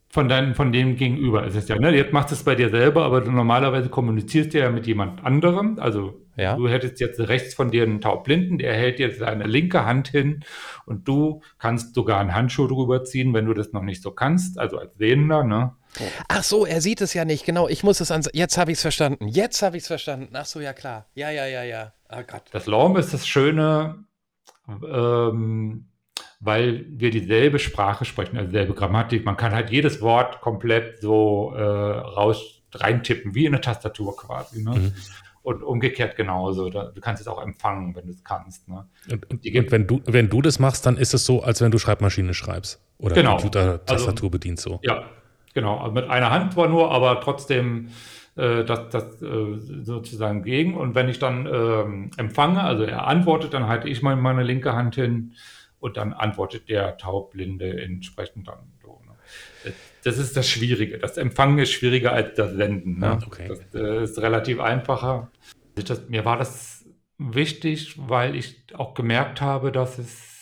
Von, dein, von dem Gegenüber ist es ja. Ne? Jetzt machst du es bei dir selber, aber du normalerweise kommunizierst du ja mit jemand anderem. Also ja. du hättest jetzt rechts von dir einen Taubblinden, der hält jetzt seine linke Hand hin und du kannst sogar einen Handschuh drüber ziehen, wenn du das noch nicht so kannst, also als Sehender. Ne? Ach so, er sieht es ja nicht, genau. Ich muss es an. Jetzt habe ich es verstanden. Jetzt habe ich es verstanden. Ach so, ja klar. Ja, ja, ja, ja. Oh Gott. Das Lorm ist das Schöne. Ähm, weil wir dieselbe Sprache sprechen, also dieselbe Grammatik. Man kann halt jedes Wort komplett so äh, raus reintippen, wie in eine Tastatur quasi. Ne? Mhm. Und umgekehrt genauso. Du kannst es auch empfangen, wenn du es kannst. Ne? Und, und, und, wenn, du, wenn du das machst, dann ist es so, als wenn du Schreibmaschine schreibst oder genau. Computer-Tastatur also, bedienst so. Ja, genau. Also mit einer Hand zwar nur, aber trotzdem äh, das, das äh, sozusagen gegen. Und wenn ich dann ähm, empfange, also er antwortet, dann halte ich mal meine linke Hand hin und dann antwortet der Taubblinde entsprechend dann so. Ne? Das ist das Schwierige. Das Empfangen ist schwieriger als das Senden. Ne? Okay. Das äh, ist relativ einfacher. Das, mir war das wichtig, weil ich auch gemerkt habe, dass es,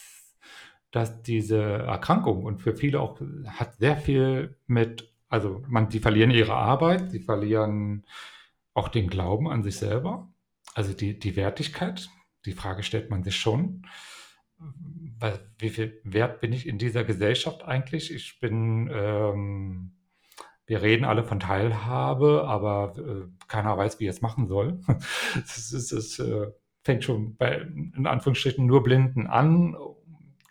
dass diese Erkrankung und für viele auch hat sehr viel mit, also man, die verlieren ihre Arbeit, sie verlieren auch den Glauben an sich selber, also die, die Wertigkeit. Die Frage stellt man sich schon wie viel wert bin ich in dieser Gesellschaft eigentlich? Ich bin, ähm, wir reden alle von Teilhabe, aber äh, keiner weiß, wie er es machen soll. Es, ist, es äh, fängt schon bei, in Anführungsstrichen, nur Blinden an.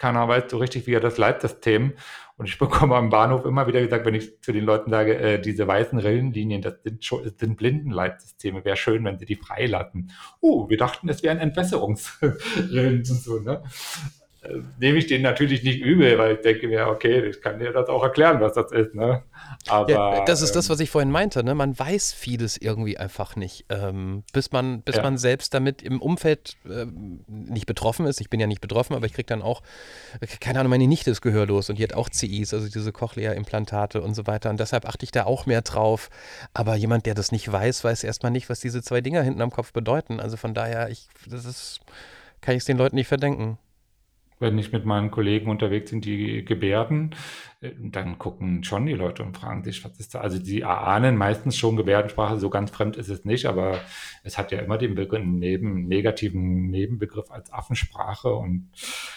Keiner weiß so richtig, wie er das Leitsystem. Und ich bekomme am Bahnhof immer wieder gesagt, wenn ich zu den Leuten sage, äh, diese weißen Rillenlinien, das sind, sind Blindenleitsysteme. Wäre schön, wenn sie die freilassen. Uh, wir dachten, es wären Entwässerungsrillen und so. Ne? Nehme ich den natürlich nicht übel, weil ich denke mir, okay, ich kann dir das auch erklären, was das ist. Ne? Aber, ja, das ist ähm, das, was ich vorhin meinte. Ne? Man weiß vieles irgendwie einfach nicht, ähm, bis, man, bis ja. man selbst damit im Umfeld äh, nicht betroffen ist. Ich bin ja nicht betroffen, aber ich kriege dann auch, keine Ahnung, meine Nichte ist gehörlos und die hat auch CIs, also diese Cochlea-Implantate und so weiter. Und deshalb achte ich da auch mehr drauf. Aber jemand, der das nicht weiß, weiß erstmal nicht, was diese zwei Dinger hinten am Kopf bedeuten. Also von daher, ich, das ist, kann ich es den Leuten nicht verdenken wenn ich mit meinen Kollegen unterwegs bin, die Gebärden, äh, dann gucken schon die Leute und fragen sich, was ist da? Also die erahnen meistens schon Gebärdensprache, so ganz fremd ist es nicht, aber es hat ja immer den Begriff, neben, negativen Nebenbegriff als Affensprache und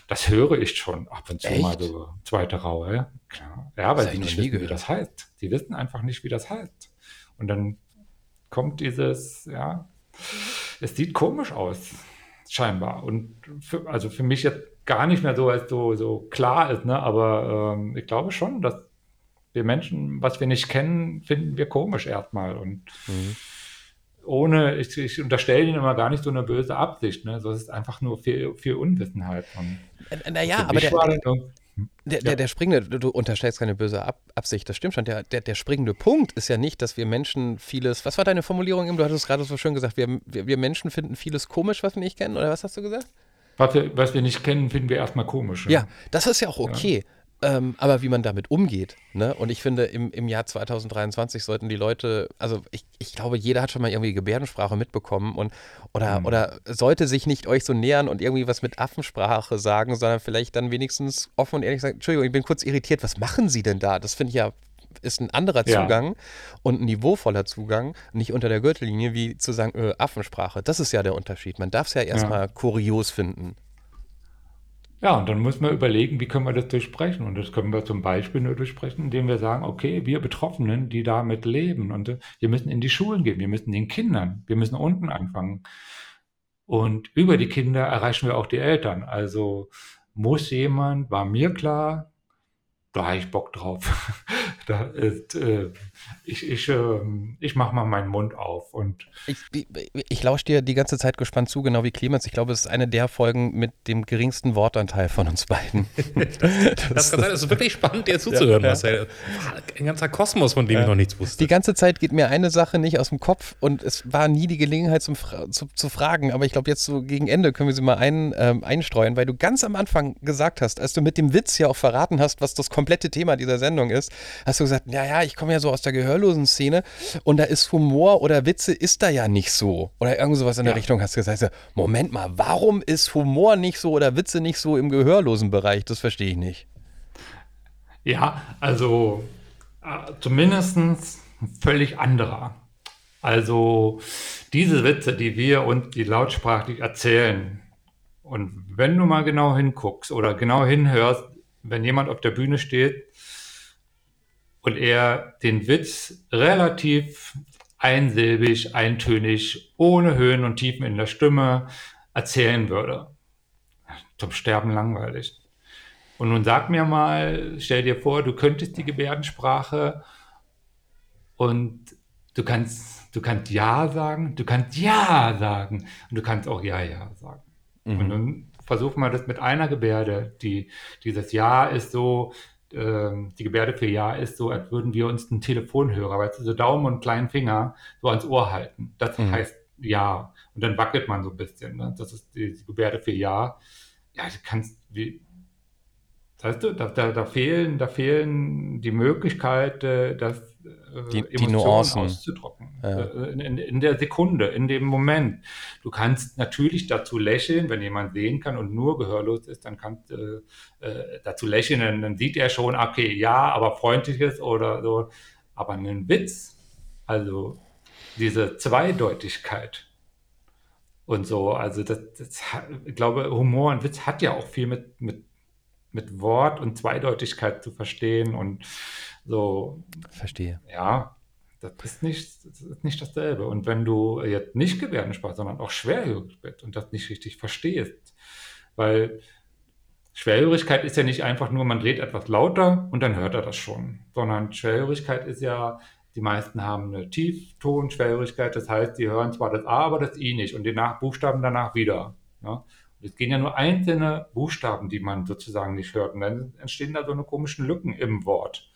das höre ich schon ab und zu Echt? mal so zweite Raue. Klar. Ja, weil sie nicht wissen, gehört. wie das heißt. Sie wissen einfach nicht, wie das heißt. Und dann kommt dieses, ja, es sieht komisch aus, scheinbar. Und für, also für mich jetzt gar nicht mehr so als so, so klar ist, ne? aber ähm, ich glaube schon, dass wir Menschen, was wir nicht kennen, finden wir komisch erstmal. Und mhm. ohne, ich, ich unterstelle ihnen immer gar nicht so eine böse Absicht, ne? So ist einfach nur viel, viel Unwissenheit. Naja, aber der, der, der, der, springende, du unterstellst keine böse Ab Absicht, das stimmt schon. Der, der, der springende Punkt ist ja nicht, dass wir Menschen vieles, was war deine Formulierung eben? Du hattest gerade so schön gesagt, wir, wir, wir Menschen finden vieles komisch, was wir nicht kennen, oder was hast du gesagt? Was wir, was wir nicht kennen, finden wir erstmal komisch. Ja, ja das ist ja auch okay. Ja. Ähm, aber wie man damit umgeht. Ne? Und ich finde, im, im Jahr 2023 sollten die Leute, also ich, ich glaube, jeder hat schon mal irgendwie Gebärdensprache mitbekommen und oder, mhm. oder sollte sich nicht euch so nähern und irgendwie was mit Affensprache sagen, sondern vielleicht dann wenigstens offen und ehrlich sagen, Entschuldigung, ich bin kurz irritiert, was machen Sie denn da? Das finde ich ja ist ein anderer Zugang ja. und ein niveauvoller Zugang, nicht unter der Gürtellinie, wie zu sagen, äh, Affensprache. Das ist ja der Unterschied. Man darf es ja erstmal ja. kurios finden. Ja, und dann muss man überlegen, wie können wir das durchsprechen? Und das können wir zum Beispiel nur durchsprechen, indem wir sagen, okay, wir Betroffenen, die damit leben, und äh, wir müssen in die Schulen gehen, wir müssen den Kindern, wir müssen unten anfangen. Und über die Kinder erreichen wir auch die Eltern. Also muss jemand, war mir klar, da habe ich Bock drauf. Da ist, äh, ich ich, äh, ich mache mal meinen Mund auf. Und ich, ich, ich lausche dir die ganze Zeit gespannt zu, genau wie Clemens. Ich glaube, es ist eine der Folgen mit dem geringsten Wortanteil von uns beiden. das, das, das, das, ist wirklich spannend, dir zuzuhören, ja, Marcel. Ein ganzer Kosmos, von dem ja. ich noch nichts wusste. Die ganze Zeit geht mir eine Sache nicht aus dem Kopf und es war nie die Gelegenheit zum, zu, zu fragen. Aber ich glaube, jetzt so gegen Ende können wir sie mal ein, ähm, einstreuen, weil du ganz am Anfang gesagt hast, als du mit dem Witz ja auch verraten hast, was das komplette Thema dieser Sendung ist, hast du gesagt, ja, ja, ich komme ja so aus der gehörlosen Szene und da ist Humor oder Witze ist da ja nicht so. Oder irgend sowas in der ja. Richtung hast du gesagt, Moment mal, warum ist Humor nicht so oder Witze nicht so im gehörlosen Bereich? Das verstehe ich nicht. Ja, also äh, zumindest völlig anderer. Also diese Witze, die wir uns die lautsprachlich erzählen, und wenn du mal genau hinguckst oder genau hinhörst, wenn jemand auf der Bühne steht und er den Witz relativ einsilbig, eintönig, ohne Höhen und Tiefen in der Stimme erzählen würde. Zum Sterben langweilig. Und nun sag mir mal, stell dir vor, du könntest die Gebärdensprache und du kannst, du kannst Ja sagen, du kannst Ja sagen und du kannst auch Ja, Ja sagen. Mhm. Und nun versuch mal das mit einer Gebärde. Die, dieses Ja ist so, die Gebärde für Ja ist so, als würden wir uns einen Telefonhörer, du, so Daumen und kleinen Finger so ans Ohr halten. Das mhm. heißt Ja. Und dann wackelt man so ein bisschen. Ne? Das ist die, die Gebärde für Ja. Ja, du kannst, wie, weißt du, da, da, da, fehlen, da fehlen die Möglichkeit, äh, die, die Nuancen auszudrücken. Ja. Äh, in, in, in, der Sekunde, in dem Moment. Du kannst natürlich dazu lächeln, wenn jemand sehen kann und nur gehörlos ist, dann kannst du äh, äh, dazu lächeln, dann, dann sieht er schon, okay, ja, aber freundliches oder so. Aber einen Witz, also diese Zweideutigkeit und so, also das, das ich glaube, Humor und Witz hat ja auch viel mit, mit, mit Wort und Zweideutigkeit zu verstehen und so. Verstehe. Ja, das ist nicht, das ist nicht dasselbe. Und wenn du jetzt nicht Gebärdensprache, sondern auch schwerhörig bist und das nicht richtig verstehst, weil Schwerhörigkeit ist ja nicht einfach nur, man dreht etwas lauter und dann hört er das schon, sondern Schwerhörigkeit ist ja, die meisten haben eine Tiefton-Schwerhörigkeit, das heißt, die hören zwar das A, aber das I nicht und die Buchstaben danach wieder. Ja? es gehen ja nur einzelne Buchstaben, die man sozusagen nicht hört und dann entstehen da so eine komischen Lücken im Wort.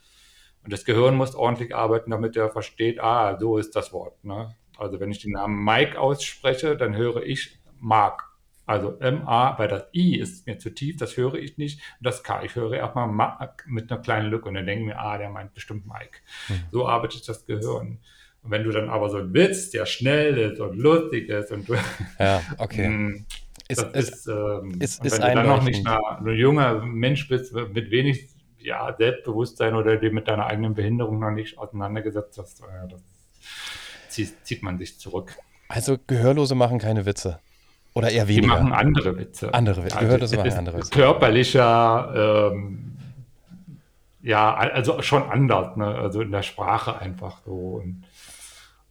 Und das Gehirn muss ordentlich arbeiten, damit er versteht, ah, so ist das Wort. Ne? Also wenn ich den Namen Mike ausspreche, dann höre ich Mark. Also M-A, weil das I ist mir zu tief, das höre ich nicht. Und das K, ich höre erstmal Mark mit einer kleinen Lücke und dann denke ich mir, ah, der meint bestimmt Mike. Mhm. So arbeitet das Gehirn. Und wenn du dann aber so einen Witz, der schnell ist und lustig ist und du. Ja, okay. Mm, ist, ist, ist, ähm, ist, ist wenn du dann noch nicht ein junger Mensch bist, mit wenig ja, Selbstbewusstsein oder die mit deiner eigenen Behinderung noch nicht auseinandergesetzt hast, äh, das zieht, zieht man sich zurück. Also Gehörlose machen keine Witze. Oder eher weniger. Die machen andere Witze. Andere Witze. Gehörlose also, machen andere Witze. Körperlicher, ähm, ja, also schon anders, ne? also in der Sprache einfach so. Und,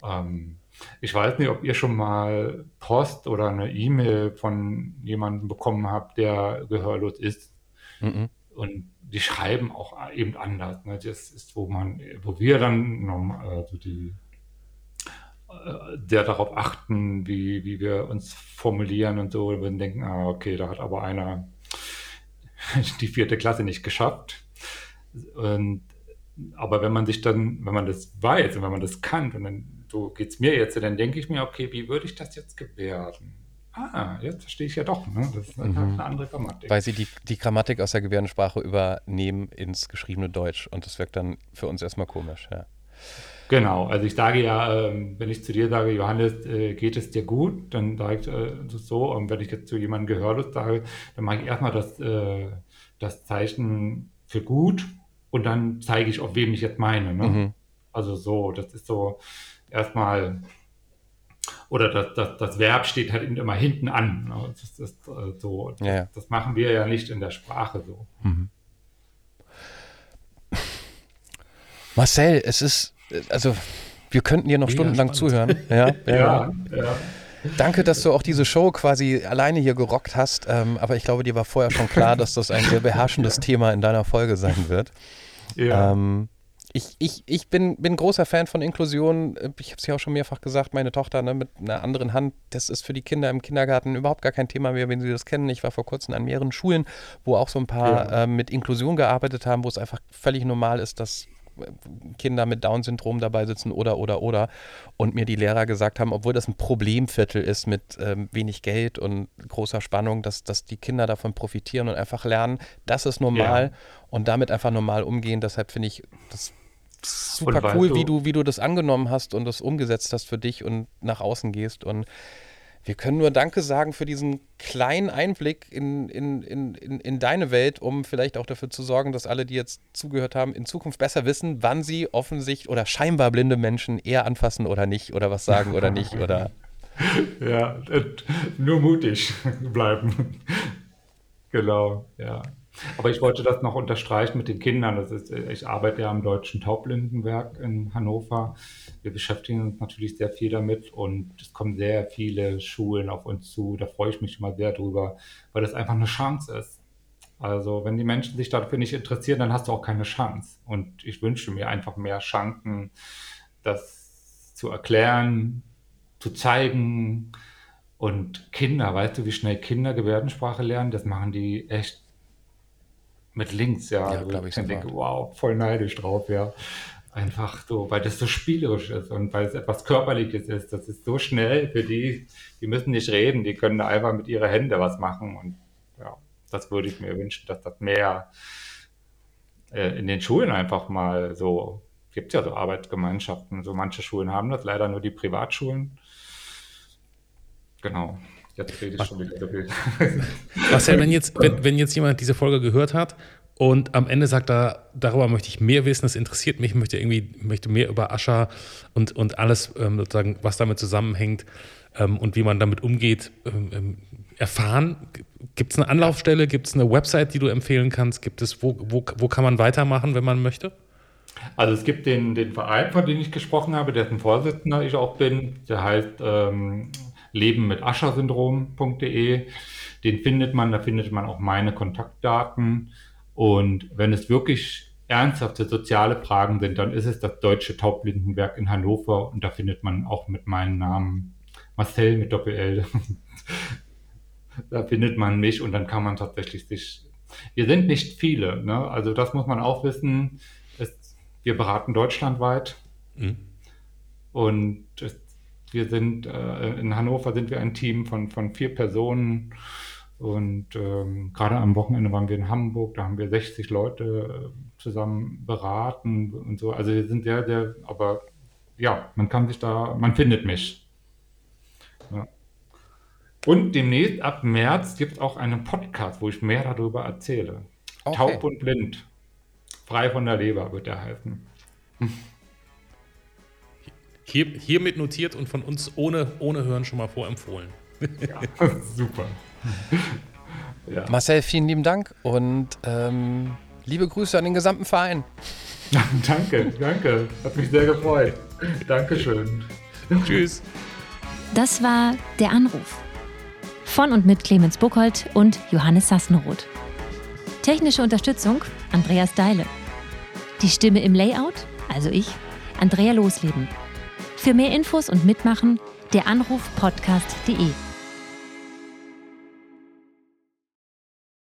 ähm, ich weiß nicht, ob ihr schon mal Post oder eine E-Mail von jemandem bekommen habt, der gehörlos ist. Mhm. Und die schreiben auch eben anders. Ne? Das ist, wo man, wo wir dann also die äh, sehr darauf achten, wie, wie wir uns formulieren und so. Wir denken, ah, okay, da hat aber einer die vierte Klasse nicht geschafft. Und, aber wenn man sich dann, wenn man das weiß und wenn man das kann, und dann so geht es mir jetzt, dann denke ich mir, okay, wie würde ich das jetzt gebärden? Ah, jetzt verstehe ich ja doch. Ne? Das ist mhm. eine andere Grammatik. Weil sie die, die Grammatik aus der Gebärdensprache übernehmen ins geschriebene Deutsch und das wirkt dann für uns erstmal komisch, ja. Genau, also ich sage ja, ähm, wenn ich zu dir sage, Johannes, äh, geht es dir gut, dann sage ich äh, so. Und wenn ich jetzt zu jemandem gehörlos sage, dann mache ich erstmal das, äh, das Zeichen für gut und dann zeige ich, auf wem ich jetzt meine. Ne? Mhm. Also so, das ist so erstmal, oder das, das, das Verb steht halt immer hinten an. Ne? Das, ist so, ja, ja. das machen wir ja nicht in der Sprache so. Mhm. Marcel, es ist also wir könnten dir noch Mega stundenlang spannend. zuhören. Ja, ja, ja. Danke, dass du auch diese Show quasi alleine hier gerockt hast. Ähm, aber ich glaube, dir war vorher schon klar, dass das ein sehr beherrschendes Thema in deiner Folge sein wird. Ja. Ähm, ich, ich, ich bin, bin großer Fan von Inklusion. Ich habe es ja auch schon mehrfach gesagt, meine Tochter ne, mit einer anderen Hand, das ist für die Kinder im Kindergarten überhaupt gar kein Thema mehr, wenn sie das kennen. Ich war vor kurzem an mehreren Schulen, wo auch so ein paar ja. äh, mit Inklusion gearbeitet haben, wo es einfach völlig normal ist, dass Kinder mit Down-Syndrom dabei sitzen oder, oder, oder. Und mir die Lehrer gesagt haben, obwohl das ein Problemviertel ist mit ähm, wenig Geld und großer Spannung, dass, dass die Kinder davon profitieren und einfach lernen, das ist normal ja. und damit einfach normal umgehen. Deshalb finde ich das super cool, du, wie, du, wie du das angenommen hast und das umgesetzt hast für dich und nach außen gehst. Und wir können nur Danke sagen für diesen kleinen Einblick in, in, in, in, in deine Welt, um vielleicht auch dafür zu sorgen, dass alle, die jetzt zugehört haben, in Zukunft besser wissen, wann sie offensichtlich oder scheinbar blinde Menschen eher anfassen oder nicht oder was sagen oder nicht oder. Ja, nur mutig bleiben. genau, ja. Aber ich wollte das noch unterstreichen mit den Kindern. Das ist, ich arbeite ja am Deutschen Taubblindenwerk in Hannover. Wir beschäftigen uns natürlich sehr viel damit und es kommen sehr viele Schulen auf uns zu. Da freue ich mich immer sehr drüber, weil das einfach eine Chance ist. Also wenn die Menschen sich dafür nicht interessieren, dann hast du auch keine Chance. Und ich wünsche mir einfach mehr Chancen, das zu erklären, zu zeigen. Und Kinder, weißt du, wie schnell Kinder Gebärdensprache lernen? Das machen die echt mit links, ja. ja glaube ich. Denke, wow, voll neidisch drauf, ja. Einfach so, weil das so spielerisch ist und weil es etwas Körperliches ist. Das ist so schnell für die, die müssen nicht reden, die können einfach mit ihren Händen was machen. Und ja, das würde ich mir wünschen, dass das mehr äh, in den Schulen einfach mal so, gibt es ja so Arbeitsgemeinschaften. So manche Schulen haben das, leider nur die Privatschulen. Genau. Jetzt rede ich schon wieder so wild. Marcel, wenn jetzt, wenn, wenn jetzt jemand diese Folge gehört hat und am Ende sagt er, darüber möchte ich mehr wissen, das interessiert mich, möchte irgendwie möchte mehr über Ascher und, und alles ähm, sozusagen, was damit zusammenhängt ähm, und wie man damit umgeht, ähm, ähm erfahren. Gibt es eine Anlaufstelle, gibt es eine Website, die du empfehlen kannst? Gibt es, wo, wo, wo kann man weitermachen, wenn man möchte? Also es gibt den, den Verein, von dem ich gesprochen habe, dessen Vorsitzender ich auch bin, der heißt ähm, Leben mit Ascher-Syndrom.de. Den findet man, da findet man auch meine Kontaktdaten. Und wenn es wirklich ernsthafte soziale Fragen sind, dann ist es das Deutsche Taubblindenwerk in Hannover und da findet man auch mit meinem Namen Marcel mit Doppel-L. da findet man mich und dann kann man tatsächlich sich. Wir sind nicht viele, ne? also das muss man auch wissen. Es, wir beraten deutschlandweit mhm. und es wir sind äh, in Hannover sind wir ein Team von, von vier Personen und ähm, gerade am Wochenende waren wir in Hamburg, da haben wir 60 Leute äh, zusammen beraten und so. Also wir sind sehr, sehr, aber ja, man kann sich da, man findet mich. Ja. Und demnächst ab März gibt es auch einen Podcast, wo ich mehr darüber erzähle. Okay. Taub und blind. Frei von der Leber wird der heißen. Hier, hiermit notiert und von uns ohne, ohne Hören schon mal vorempfohlen. Ja, super. Ja. Marcel, vielen lieben Dank und ähm, liebe Grüße an den gesamten Verein. danke, danke. Hat mich sehr gefreut. Dankeschön. Tschüss. Das war Der Anruf. Von und mit Clemens Buchholz und Johannes Sassenroth. Technische Unterstützung Andreas Deile. Die Stimme im Layout, also ich, Andrea Losleben. Für mehr Infos und Mitmachen der Anruf podcast.de.